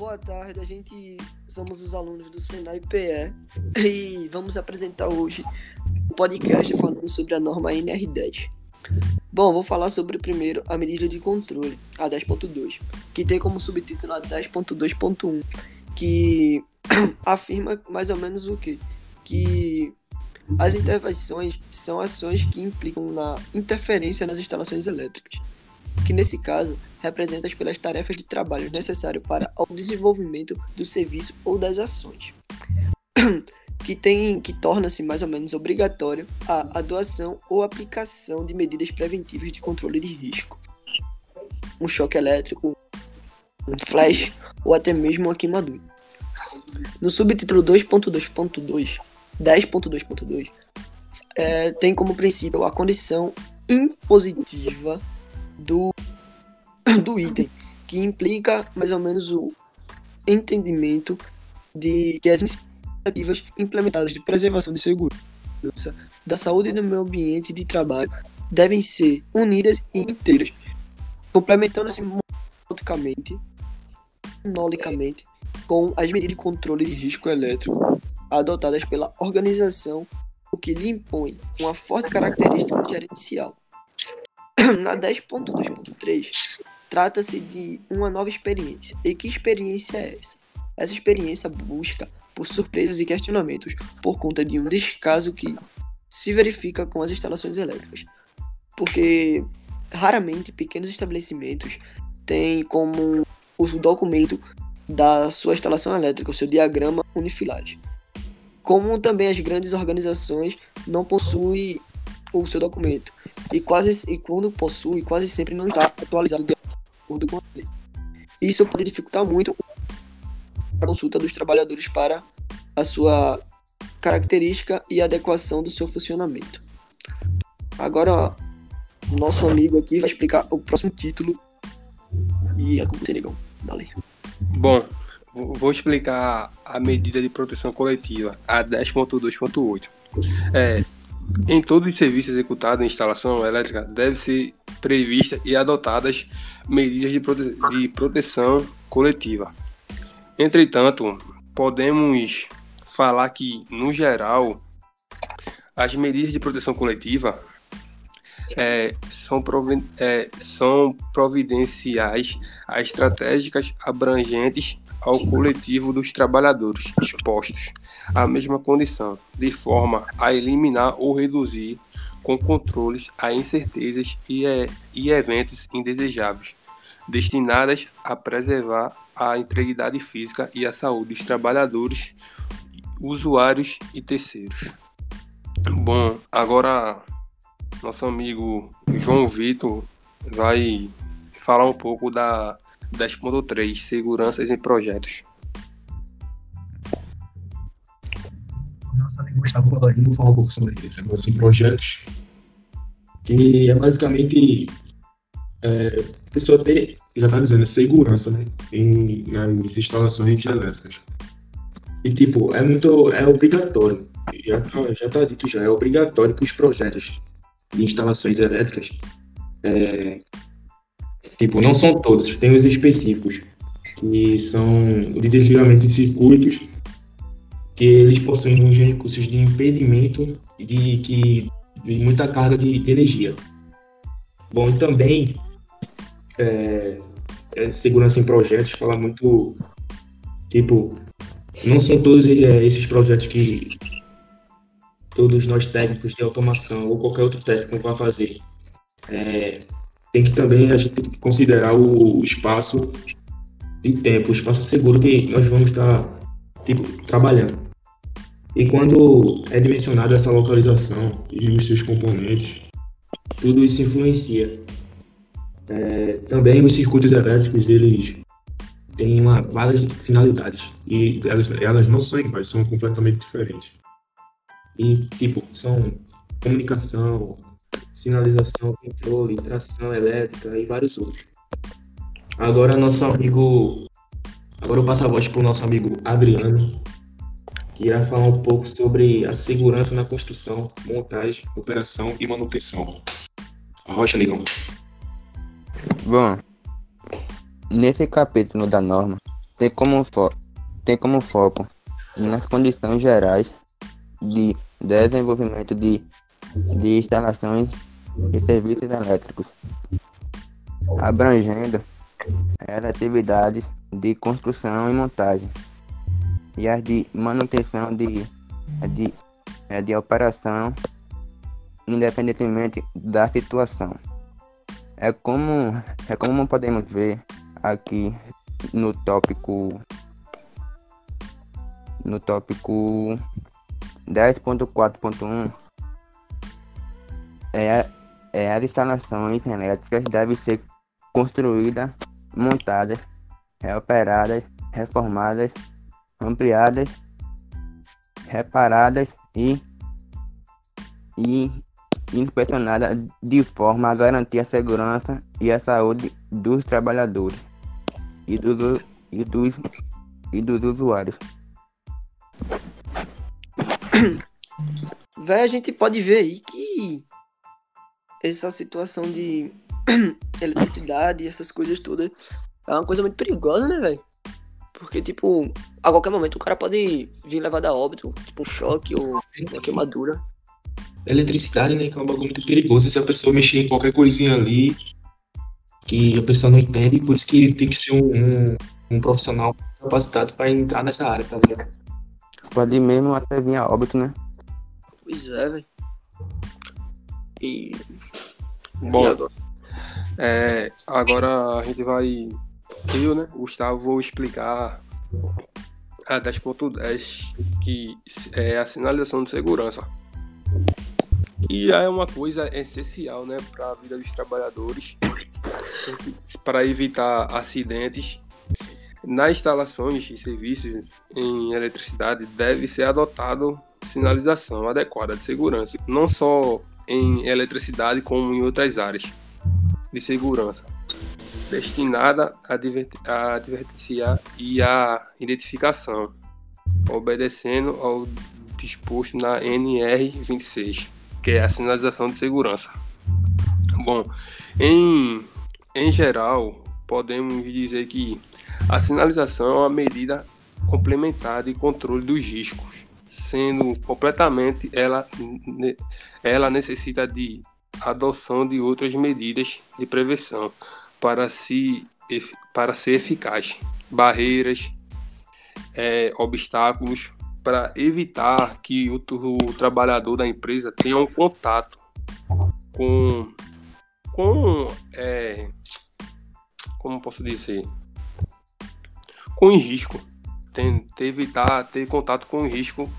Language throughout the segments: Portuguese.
Boa tarde, a gente somos os alunos do Senai PE e vamos apresentar hoje um podcast falando sobre a norma NR10. Bom, vou falar sobre primeiro a medida de controle, a 10.2, que tem como subtítulo a 10.2.1, que afirma mais ou menos o que? Que as intervenções são ações que implicam na interferência nas instalações elétricas, que nesse caso representadas pelas tarefas de trabalho necessárias para o desenvolvimento do serviço ou das ações, que tem que torna-se mais ou menos obrigatório a adoção ou aplicação de medidas preventivas de controle de risco, um choque elétrico, um flash ou até mesmo uma queimadura. No subtítulo 2.2.2 10.2.2 é, tem como princípio a condição impositiva do, do item, que implica mais ou menos o entendimento de que as iniciativas implementadas de preservação de segurança da saúde do meio ambiente de trabalho devem ser unidas e inteiras, complementando-se monolicamente, monolicamente com as medidas de controle de risco elétrico adotadas pela organização, o que lhe impõe uma forte característica gerencial. Na 10.2.3, trata-se de uma nova experiência. E que experiência é essa? Essa experiência busca por surpresas e questionamentos por conta de um descaso que se verifica com as instalações elétricas. Porque raramente pequenos estabelecimentos têm como o documento da sua instalação elétrica, o seu diagrama unifilares como também as grandes organizações não possuem o seu documento e quase e quando possui quase sempre não está atualizado acordo com a lei. Isso pode dificultar muito a consulta dos trabalhadores para a sua característica e adequação do seu funcionamento. Agora, nosso amigo aqui vai explicar o próximo título e a como negão. Dale. Bom, Vou explicar a medida de proteção coletiva, a 10.2.8. É, em todos os serviços executados em instalação elétrica, deve ser prevista e adotadas medidas de, prote de proteção coletiva. Entretanto, podemos falar que, no geral, as medidas de proteção coletiva é, são, é, são providenciais a estratégicas abrangentes ao coletivo dos trabalhadores expostos à mesma condição, de forma a eliminar ou reduzir com controles a incertezas e, e eventos indesejáveis, destinadas a preservar a integridade física e a saúde dos trabalhadores, usuários e terceiros. Bom, agora nosso amigo João Vitor vai falar um pouco da 10.3 Seguranças em projetos. Nosso amigo Gustavo vou falar um pouco sobre segurança em projetos, que é basicamente é, a pessoa ter, já está dizendo, segurança né, em, nas instalações elétricas. E tipo, é muito, é obrigatório, já tá, já tá dito já, é obrigatório que os projetos de instalações elétricas é, Tipo, não são todos, tem os específicos, que são de desligamento de circuitos, que eles possuem uns recursos de impedimento de, que, de muita carga de, de energia. Bom, e também é, é, segurança em projetos fala muito, tipo, não são todos é, esses projetos que todos nós técnicos de automação ou qualquer outro técnico vai fazer. Tem que também a gente tem que considerar o espaço de tempo, o espaço seguro que nós vamos estar tipo, trabalhando. E quando é dimensionada essa localização e os seus componentes, tudo isso influencia. É, também os circuitos elétricos, eles têm uma, várias finalidades e elas, elas não são iguais, são completamente diferentes. E, tipo, são comunicação, sinalização, controle, tração elétrica e vários outros. Agora nosso amigo, agora eu passo a voz para o nosso amigo Adriano, que irá falar um pouco sobre a segurança na construção, montagem, operação e manutenção. Rocha, Ligão. Bom, nesse capítulo da norma, tem como, fo tem como foco nas condições gerais de desenvolvimento de, de instalações e serviços elétricos, abrangendo as atividades de construção e montagem e as de manutenção de, de, de operação, independentemente da situação. É como, é como podemos ver aqui no tópico no tópico 10.4.1 é, é as instalações elétricas devem ser construídas, montadas, operadas, reformadas, ampliadas, reparadas e, e inspecionadas de forma a garantir a segurança e a saúde dos trabalhadores e dos, e dos, e dos usuários. Véi, a gente pode ver aí que essa situação de eletricidade e essas coisas todas é uma coisa muito perigosa, né, velho? Porque, tipo, a qualquer momento o cara pode vir levado a óbito, tipo um choque ou uma queimadura. Eletricidade, né, que é um bagulho muito perigoso. Se a pessoa mexer em qualquer coisinha ali que a pessoa não entende, por isso que tem que ser um, um, um profissional capacitado para entrar nessa área, tá ligado? Pode ir mesmo até vir a óbito, né? Pois é, velho. E. Bom, agora? É, agora a gente vai. Eu, né, Gustavo, vou explicar a 10.10, que é a sinalização de segurança. E é uma coisa essencial, né, para a vida dos trabalhadores, para evitar acidentes. Nas instalações e serviços em eletricidade deve ser adotado sinalização adequada de segurança, não só em eletricidade como em outras áreas de segurança, destinada a, a advertenciar e a identificação, obedecendo ao disposto na NR26, que é a sinalização de segurança. Bom, em, em geral, podemos dizer que a sinalização é uma medida complementar de controle dos riscos, sendo completamente ela, ela necessita de adoção de outras medidas de prevenção para, se, para ser eficaz. Barreiras, é, obstáculos, para evitar que o, o, trabalhador da empresa tenha um contato com, com é, como posso dizer, com risco, tem, ter, evitar ter contato com risco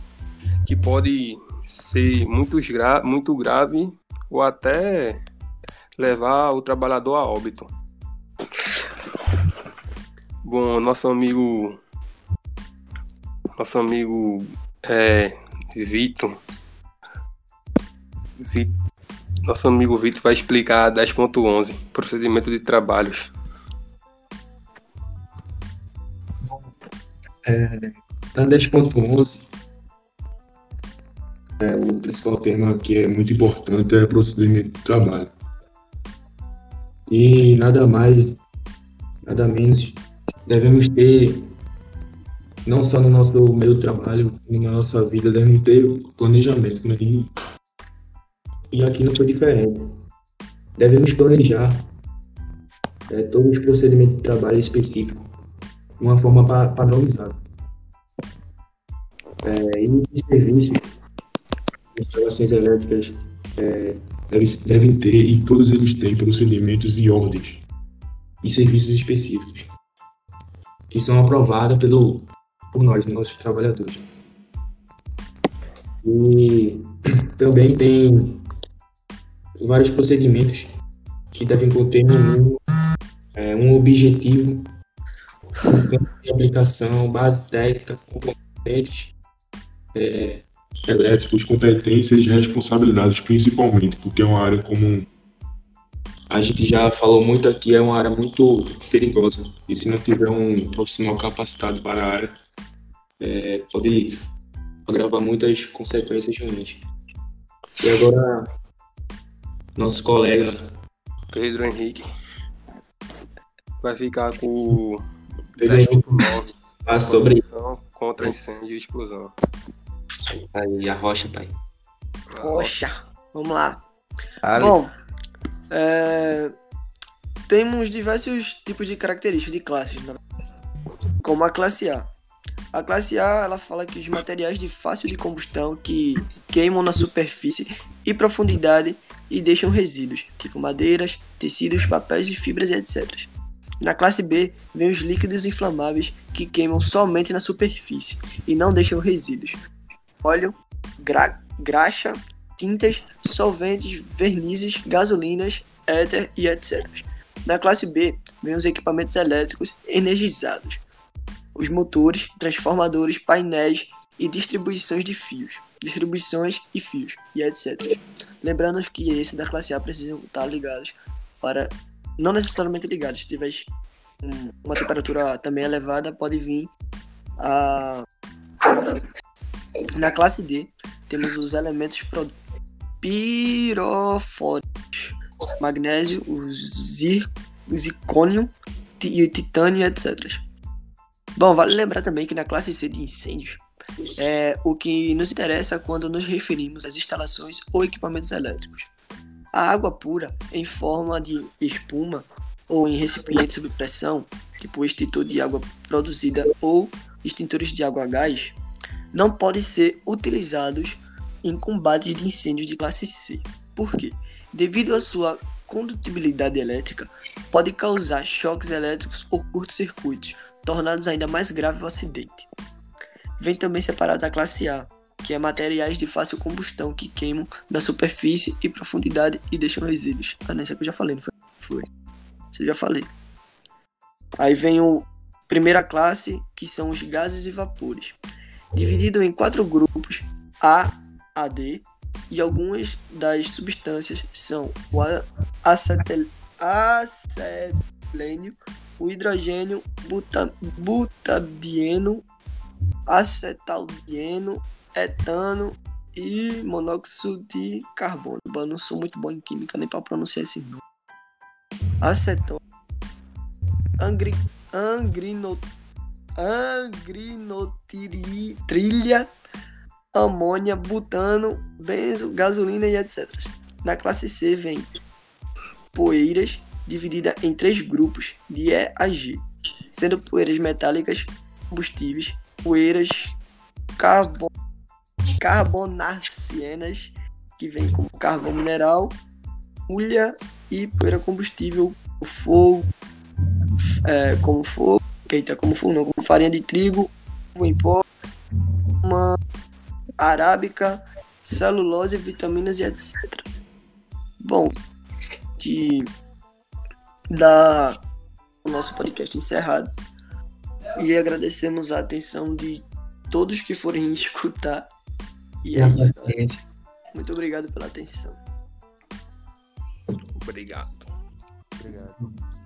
que pode ser muito, gra muito grave ou até levar o trabalhador a óbito. Bom, nosso amigo nosso amigo é, Vitor nosso amigo Vitor vai explicar 10.11 procedimento de trabalhos. É, na 10.11 é, o principal tema que é muito importante é o procedimento de trabalho. E nada mais, nada menos, devemos ter, não só no nosso meio de trabalho, na nossa vida, devemos ter planejamento. Né? E, aqui não foi diferente. Devemos planejar é, todos os procedimentos de trabalho específicos de uma forma padronizada. É, e esse serviço instalações elétricas é, devem, devem ter, e todos eles têm, procedimentos e ordens e serviços específicos que são aprovados pelo, por nós, nossos trabalhadores. E também tem vários procedimentos que devem conter um, é, um objetivo, um campo de aplicação, base técnica, componentes, é, elétricos, competências e responsabilidades, principalmente, porque é uma área comum. A gente já falou muito aqui, é uma área muito perigosa. E se não tiver um profissional capacitado para a área, é, pode agravar muitas consequências ruins. E agora, nosso colega Pedro Henrique vai ficar com 10.9. Ah, sobre contra incêndio e explosão. Aí, a rocha, pai. Poxa, vamos lá. Ali, Bom, é, temos diversos tipos de características de classes, né? como a classe A. A classe A ela fala que os materiais de fácil de combustão que queimam na superfície e profundidade e deixam resíduos, tipo madeiras, tecidos, papéis e fibras etc. Na classe B, vem os líquidos inflamáveis que queimam somente na superfície e não deixam resíduos. Óleo, gra graxa, tintas, solventes, vernizes, gasolinas, éter e etc. Na classe B, vem os equipamentos elétricos energizados, os motores, transformadores, painéis e distribuições de fios, distribuições e fios e etc. Lembrando que esse da classe A precisam estar ligados para não necessariamente ligados, se tiver um- uma temperatura também elevada, pode vir a na classe D temos os elementos pirofóricos, magnésio, o zir, o zircônio e o titânio, etc. Bom, vale lembrar também que na classe C de incêndios, é o que nos interessa quando nos referimos às instalações ou equipamentos elétricos. A água pura, em forma de espuma ou em recipiente sob pressão, tipo extintor de água produzida ou extintores de água a gás, não podem ser utilizados em combates de incêndios de classe C. Por quê? Devido à sua condutibilidade elétrica, pode causar choques elétricos ou curtos-circuitos, tornando ainda mais grave o acidente. Vem também separado da classe A, que é materiais de fácil combustão que queimam na superfície e profundidade e deixam resíduos. Ah, nessa que eu já falei, não foi? Foi. Isso eu já falei. Aí vem o primeira classe, que são os gases e vapores. Dividido em quatro grupos, A, A, D, e algumas das substâncias são o a- acetel, acetilênio, o hidrogênio, buta, butadieno, acetaldieno, etano e monóxido de carbono. Eu não sou muito bom em química nem para pronunciar esse nome. Acetona, angri, angrino, angrinotirilha, amônia, butano, benzo, gasolina e etc. Na classe C vem poeiras, dividida em três grupos, de E a G, sendo poeiras metálicas combustíveis, poeiras carbo carbonacienas, que vem como carvão mineral, ulha e poeira combustível, fogo, é, como fogo, eita, como não, como farinha de trigo, em pó, uma arábica, celulose, vitaminas e etc. Bom, de dar o nosso podcast encerrado e agradecemos a atenção de todos que forem escutar. E é isso. Muito obrigado pela atenção. Obrigado. obrigado.